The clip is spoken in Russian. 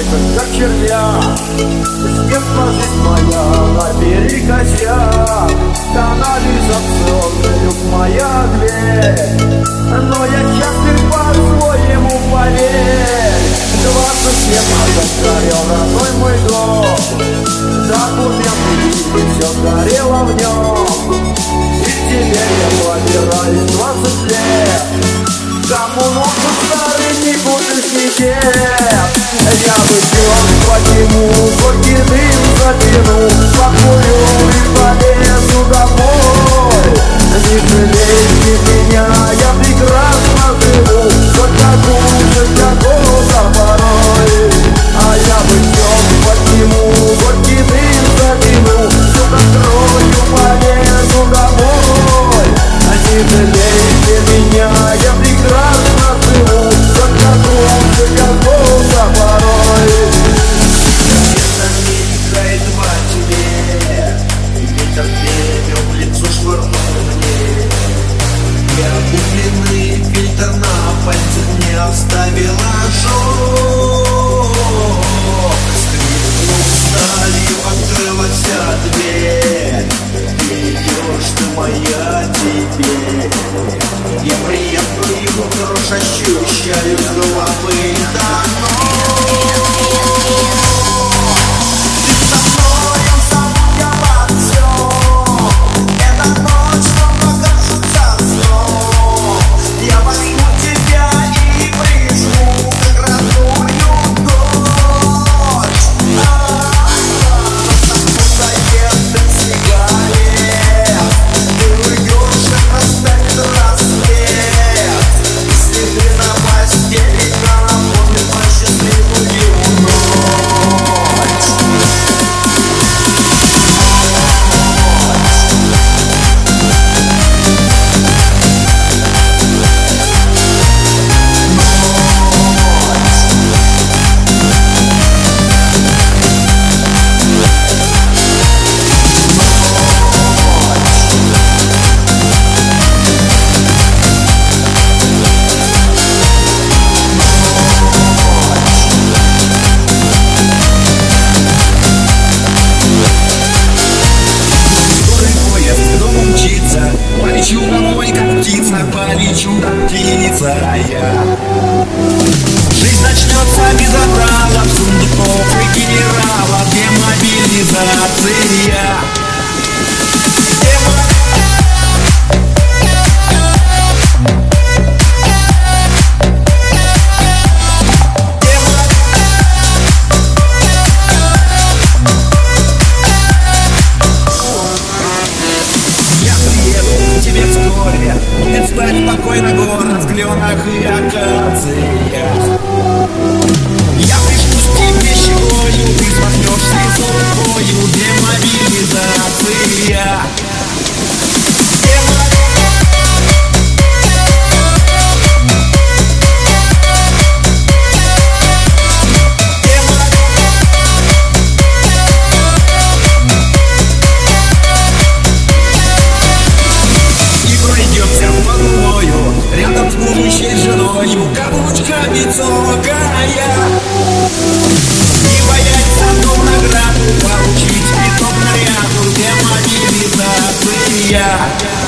мойках, как червя жизнь моя, набери косяк Канализационный люк моя дверь Но я счастлив по-своему, поверь Двадцать лет назад горел родной мой дом. Документы и все горело в нем И теперь я побираюсь двадцать лет Кому нужен старый никудышний дед Я выпьем, подниму, горький дым затяну Покурю и полезу домой. Не жалейте меня, я прекрасно моя теперь Я приятную дрожь ощущаю с головы до Полечу домой, как птица Полечу, птица я Жизнь начнется без отравов Сундуков и генералов Демобилизация Стать спокойно город в кленах и акациях Я пришлю к тебе щекою Ты смахнешь слезу рукою Демобилизация женою Каблучка высокая Не бояться ту награду Получить пяток наряду Демобилизация Демо-